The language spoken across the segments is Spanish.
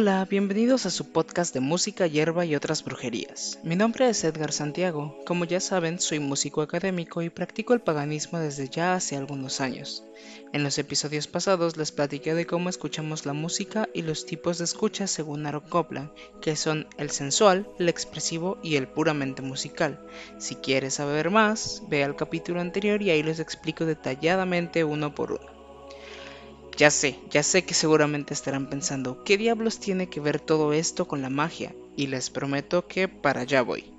Hola, bienvenidos a su podcast de música, hierba y otras brujerías. Mi nombre es Edgar Santiago. Como ya saben, soy músico académico y practico el paganismo desde ya hace algunos años. En los episodios pasados les platiqué de cómo escuchamos la música y los tipos de escucha según Aaron Copland, que son el sensual, el expresivo y el puramente musical. Si quieres saber más, ve al capítulo anterior y ahí les explico detalladamente uno por uno. Ya sé, ya sé que seguramente estarán pensando, ¿qué diablos tiene que ver todo esto con la magia? Y les prometo que para allá voy.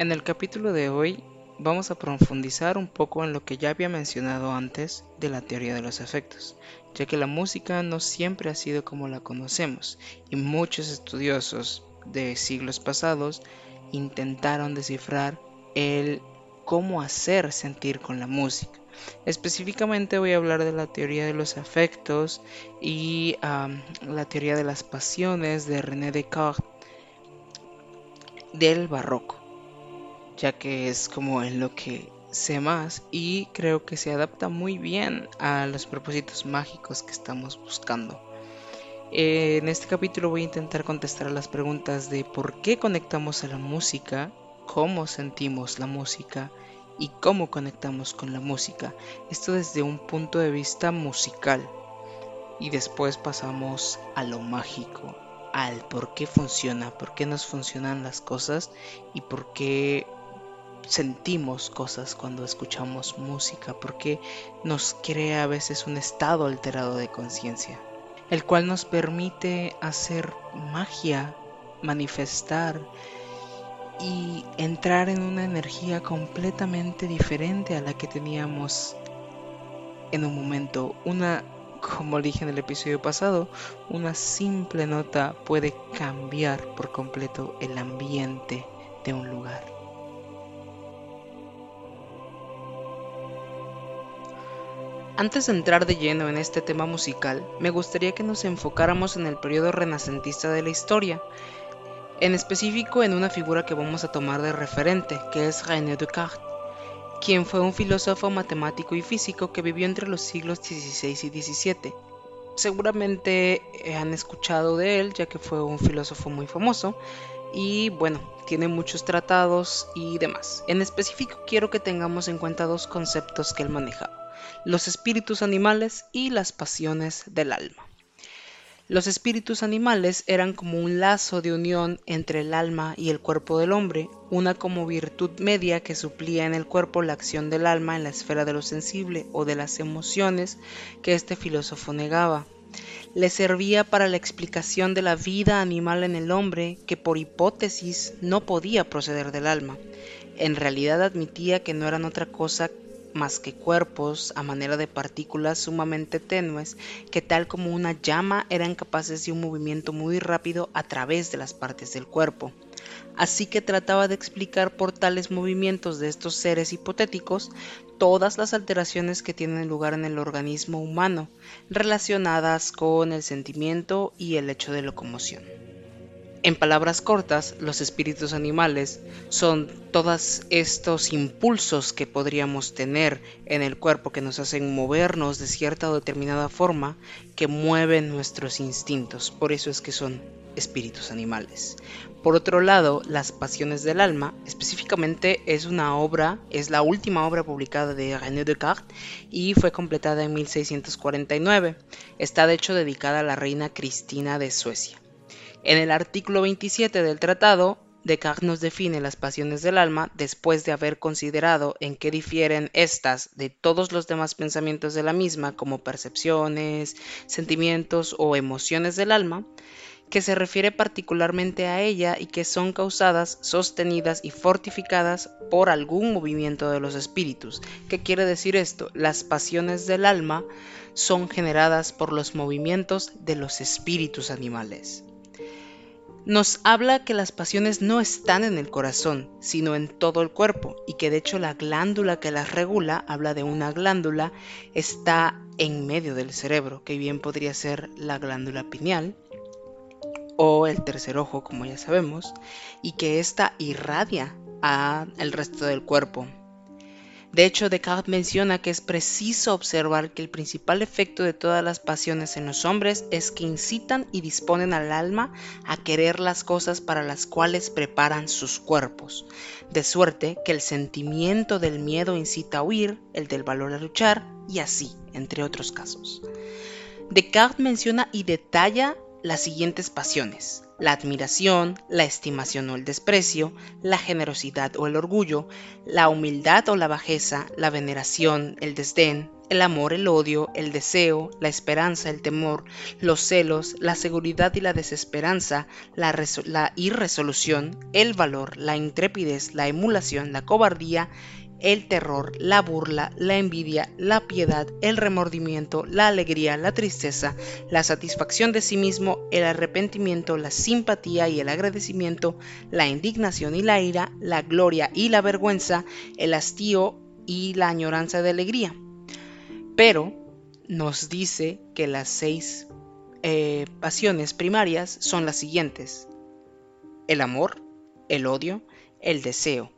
En el capítulo de hoy vamos a profundizar un poco en lo que ya había mencionado antes de la teoría de los efectos, ya que la música no siempre ha sido como la conocemos y muchos estudiosos de siglos pasados intentaron descifrar el cómo hacer sentir con la música. Específicamente voy a hablar de la teoría de los afectos y la teoría de las pasiones de René Descartes del barroco, ya que es como en lo que sé más y creo que se adapta muy bien a los propósitos mágicos que estamos buscando. Eh, en este capítulo voy a intentar contestar a las preguntas de por qué conectamos a la música, cómo sentimos la música y cómo conectamos con la música. Esto desde un punto de vista musical. Y después pasamos a lo mágico, al por qué funciona, por qué nos funcionan las cosas y por qué sentimos cosas cuando escuchamos música, por qué nos crea a veces un estado alterado de conciencia el cual nos permite hacer magia, manifestar y entrar en una energía completamente diferente a la que teníamos en un momento. Una, como dije en el episodio pasado, una simple nota puede cambiar por completo el ambiente de un lugar. Antes de entrar de lleno en este tema musical, me gustaría que nos enfocáramos en el periodo renacentista de la historia, en específico en una figura que vamos a tomar de referente, que es René Descartes, quien fue un filósofo matemático y físico que vivió entre los siglos XVI y XVII. Seguramente eh, han escuchado de él, ya que fue un filósofo muy famoso, y bueno, tiene muchos tratados y demás. En específico quiero que tengamos en cuenta dos conceptos que él manejaba los espíritus animales y las pasiones del alma. Los espíritus animales eran como un lazo de unión entre el alma y el cuerpo del hombre, una como virtud media que suplía en el cuerpo la acción del alma en la esfera de lo sensible o de las emociones que este filósofo negaba. Le servía para la explicación de la vida animal en el hombre que por hipótesis no podía proceder del alma. En realidad admitía que no eran otra cosa más que cuerpos a manera de partículas sumamente tenues que tal como una llama eran capaces de un movimiento muy rápido a través de las partes del cuerpo. Así que trataba de explicar por tales movimientos de estos seres hipotéticos todas las alteraciones que tienen lugar en el organismo humano relacionadas con el sentimiento y el hecho de locomoción. En palabras cortas, los espíritus animales son todos estos impulsos que podríamos tener en el cuerpo que nos hacen movernos de cierta o determinada forma, que mueven nuestros instintos. Por eso es que son espíritus animales. Por otro lado, Las Pasiones del Alma, específicamente es una obra, es la última obra publicada de René Descartes y fue completada en 1649. Está de hecho dedicada a la reina Cristina de Suecia. En el artículo 27 del tratado, Descartes nos define las pasiones del alma después de haber considerado en qué difieren estas de todos los demás pensamientos de la misma, como percepciones, sentimientos o emociones del alma, que se refiere particularmente a ella y que son causadas, sostenidas y fortificadas por algún movimiento de los espíritus. ¿Qué quiere decir esto? Las pasiones del alma son generadas por los movimientos de los espíritus animales nos habla que las pasiones no están en el corazón, sino en todo el cuerpo, y que de hecho la glándula que las regula, habla de una glándula, está en medio del cerebro, que bien podría ser la glándula pineal o el tercer ojo, como ya sabemos, y que ésta irradia al resto del cuerpo. De hecho, Descartes menciona que es preciso observar que el principal efecto de todas las pasiones en los hombres es que incitan y disponen al alma a querer las cosas para las cuales preparan sus cuerpos, de suerte que el sentimiento del miedo incita a huir, el del valor a luchar, y así, entre otros casos. Descartes menciona y detalla las siguientes pasiones, la admiración, la estimación o el desprecio, la generosidad o el orgullo, la humildad o la bajeza, la veneración, el desdén, el amor, el odio, el deseo, la esperanza, el temor, los celos, la seguridad y la desesperanza, la, irresolución, el valor, la intrepidez, la emulación, la cobardía, el terror, la burla, la envidia, la piedad, el remordimiento, la alegría, la tristeza, la satisfacción de sí mismo, el arrepentimiento, la simpatía y el agradecimiento, la indignación y la ira, la gloria y la vergüenza, el hastío y la añoranza de alegría. Pero nos dice que las seis eh, pasiones primarias son las siguientes. El amor, el odio, el deseo,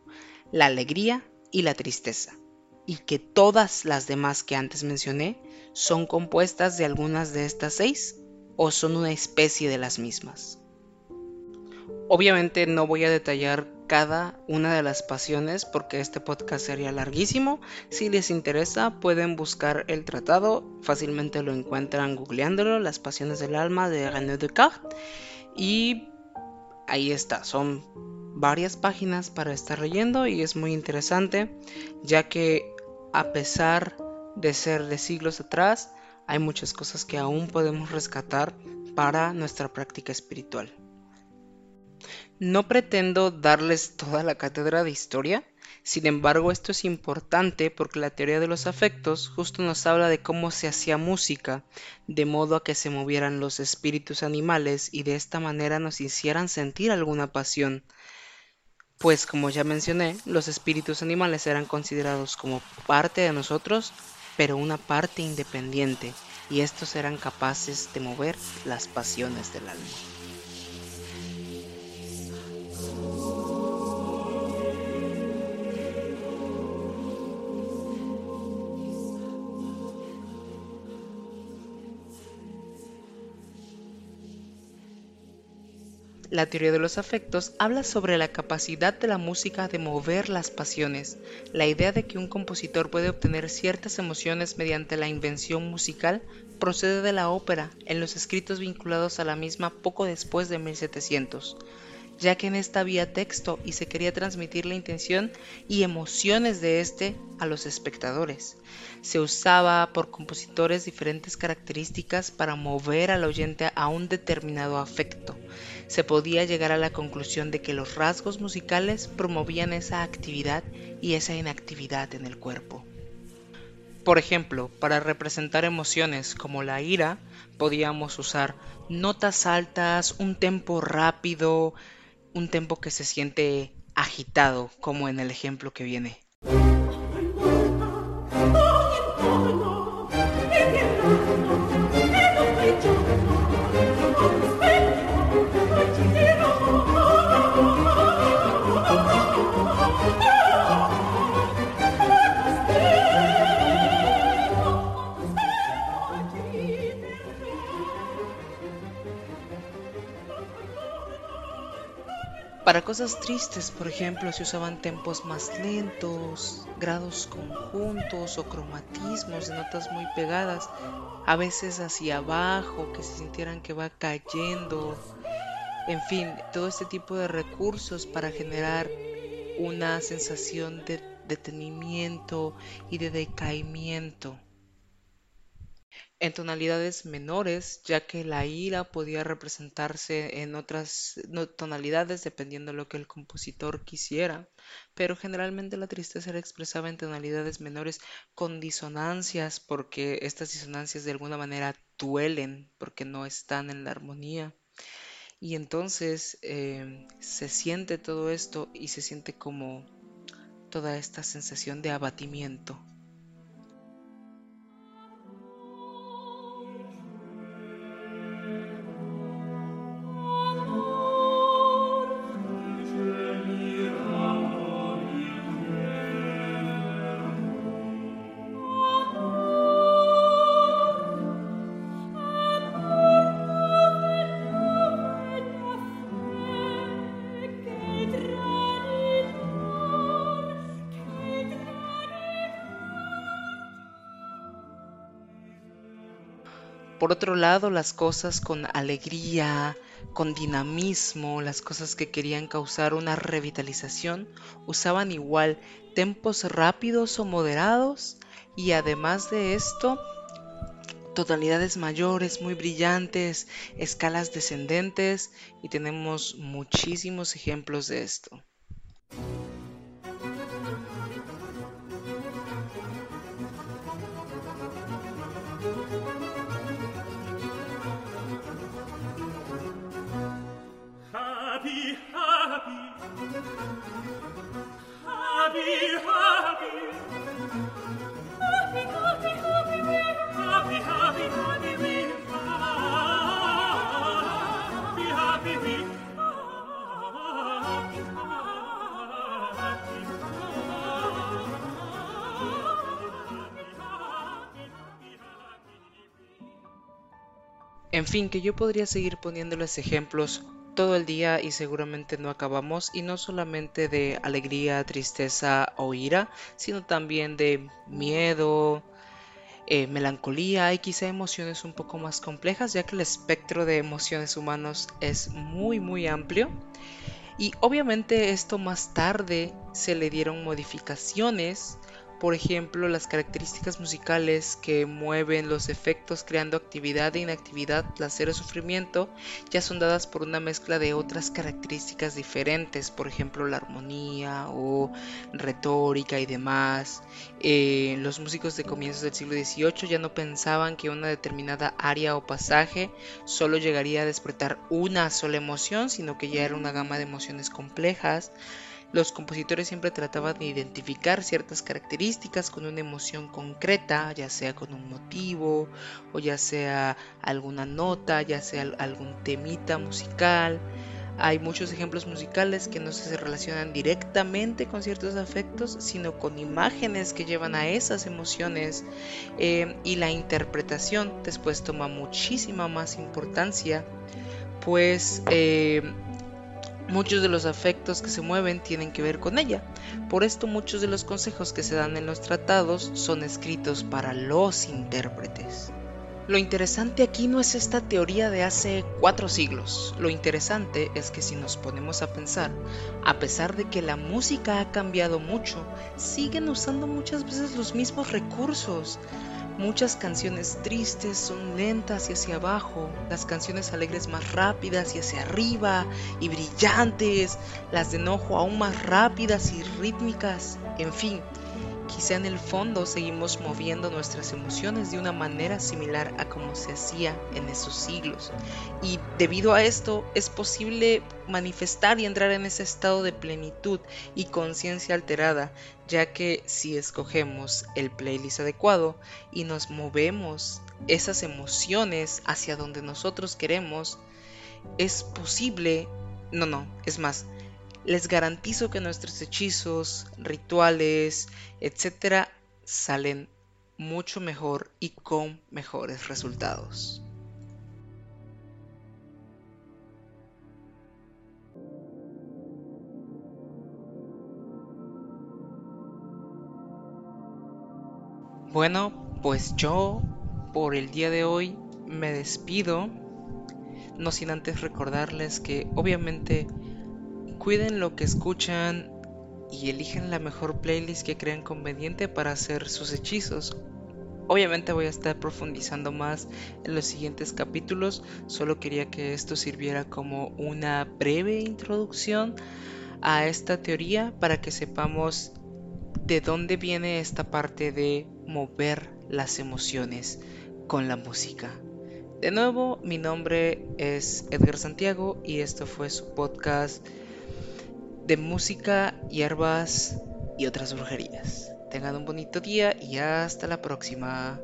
la alegría, y la tristeza, y que todas las demás que antes mencioné son compuestas de algunas de estas seis o son una especie de las mismas. Obviamente no voy a detallar cada una de las pasiones porque este podcast sería larguísimo. Si les interesa pueden buscar el tratado, fácilmente lo encuentran googleándolo, Las pasiones del alma de René Descartes y ahí está, son varias páginas para estar leyendo y es muy interesante ya que a pesar de ser de siglos atrás hay muchas cosas que aún podemos rescatar para nuestra práctica espiritual. No pretendo darles toda la cátedra de historia, sin embargo, esto es importante porque la teoría de los afectos justo nos habla de cómo se hacía música, de modo a que se movieran los espíritus animales y de esta manera nos hicieran sentir alguna pasión. Pues como ya mencioné, los espíritus animales eran considerados como parte de nosotros, pero una parte independiente, y estos eran capaces de mover las pasiones del alma. La teoría de los afectos habla sobre la capacidad de la música de mover las pasiones, la idea de que un compositor puede obtener ciertas emociones mediante la invención musical procede de la ópera en los escritos vinculados a la misma poco después de 1700 ya que en esta había texto y se quería transmitir la intención y emociones de este a los espectadores. Se usaba por compositores diferentes características para mover al oyente a un determinado afecto. Se podía llegar a la conclusión de que los rasgos musicales promovían esa actividad y esa inactividad en el cuerpo. Por ejemplo, para representar emociones como la ira, podíamos usar notas altas, un tempo rápido, un tempo que se siente agitado, como en el ejemplo que viene. Para cosas tristes, por ejemplo, se usaban tempos más lentos, grados conjuntos o cromatismos de notas muy pegadas, a veces hacia abajo, que se sintieran que va cayendo. En fin, todo este tipo de recursos para generar una sensación de detenimiento y de decaimiento en tonalidades menores, ya que la ira podía representarse en otras tonalidades dependiendo de lo que el compositor quisiera, pero generalmente la tristeza era expresada en tonalidades menores con disonancias, porque estas disonancias de alguna manera duelen, porque no están en la armonía. Y entonces eh, se siente todo esto y se siente como toda esta sensación de abatimiento. Por otro lado, las cosas con alegría, con dinamismo, las cosas que querían causar una revitalización, usaban igual tempos rápidos o moderados y además de esto, tonalidades mayores, muy brillantes, escalas descendentes y tenemos muchísimos ejemplos de esto. En fin, que yo podría seguir poniéndoles ejemplos todo el día y seguramente no acabamos y no solamente de alegría, tristeza o ira, sino también de miedo, eh, melancolía y quizá emociones un poco más complejas ya que el espectro de emociones humanos es muy muy amplio. Y obviamente esto más tarde se le dieron modificaciones por ejemplo, las características musicales que mueven los efectos creando actividad e inactividad, placer o sufrimiento, ya son dadas por una mezcla de otras características diferentes, por ejemplo, la armonía o retórica y demás. Eh, los músicos de comienzos del siglo XVIII ya no pensaban que una determinada área o pasaje solo llegaría a despertar una sola emoción, sino que ya era una gama de emociones complejas. Los compositores siempre trataban de identificar ciertas características con una emoción concreta, ya sea con un motivo o ya sea alguna nota, ya sea algún temita musical. Hay muchos ejemplos musicales que no se relacionan directamente con ciertos afectos, sino con imágenes que llevan a esas emociones eh, y la interpretación después toma muchísima más importancia, pues eh, Muchos de los afectos que se mueven tienen que ver con ella. Por esto muchos de los consejos que se dan en los tratados son escritos para los intérpretes. Lo interesante aquí no es esta teoría de hace cuatro siglos. Lo interesante es que si nos ponemos a pensar, a pesar de que la música ha cambiado mucho, siguen usando muchas veces los mismos recursos. Muchas canciones tristes son lentas y hacia abajo, las canciones alegres más rápidas y hacia arriba y brillantes, las de enojo aún más rápidas y rítmicas, en fin, Quizá en el fondo seguimos moviendo nuestras emociones de una manera similar a como se hacía en esos siglos. Y debido a esto es posible manifestar y entrar en ese estado de plenitud y conciencia alterada, ya que si escogemos el playlist adecuado y nos movemos esas emociones hacia donde nosotros queremos, es posible, no, no, es más, les garantizo que nuestros hechizos, rituales, etcétera, salen mucho mejor y con mejores resultados. Bueno, pues yo por el día de hoy me despido, no sin antes recordarles que obviamente Cuiden lo que escuchan y eligen la mejor playlist que crean conveniente para hacer sus hechizos. Obviamente voy a estar profundizando más en los siguientes capítulos, solo quería que esto sirviera como una breve introducción a esta teoría para que sepamos de dónde viene esta parte de mover las emociones con la música. De nuevo, mi nombre es Edgar Santiago y esto fue su podcast de música, hierbas y otras brujerías. Tengan un bonito día y hasta la próxima.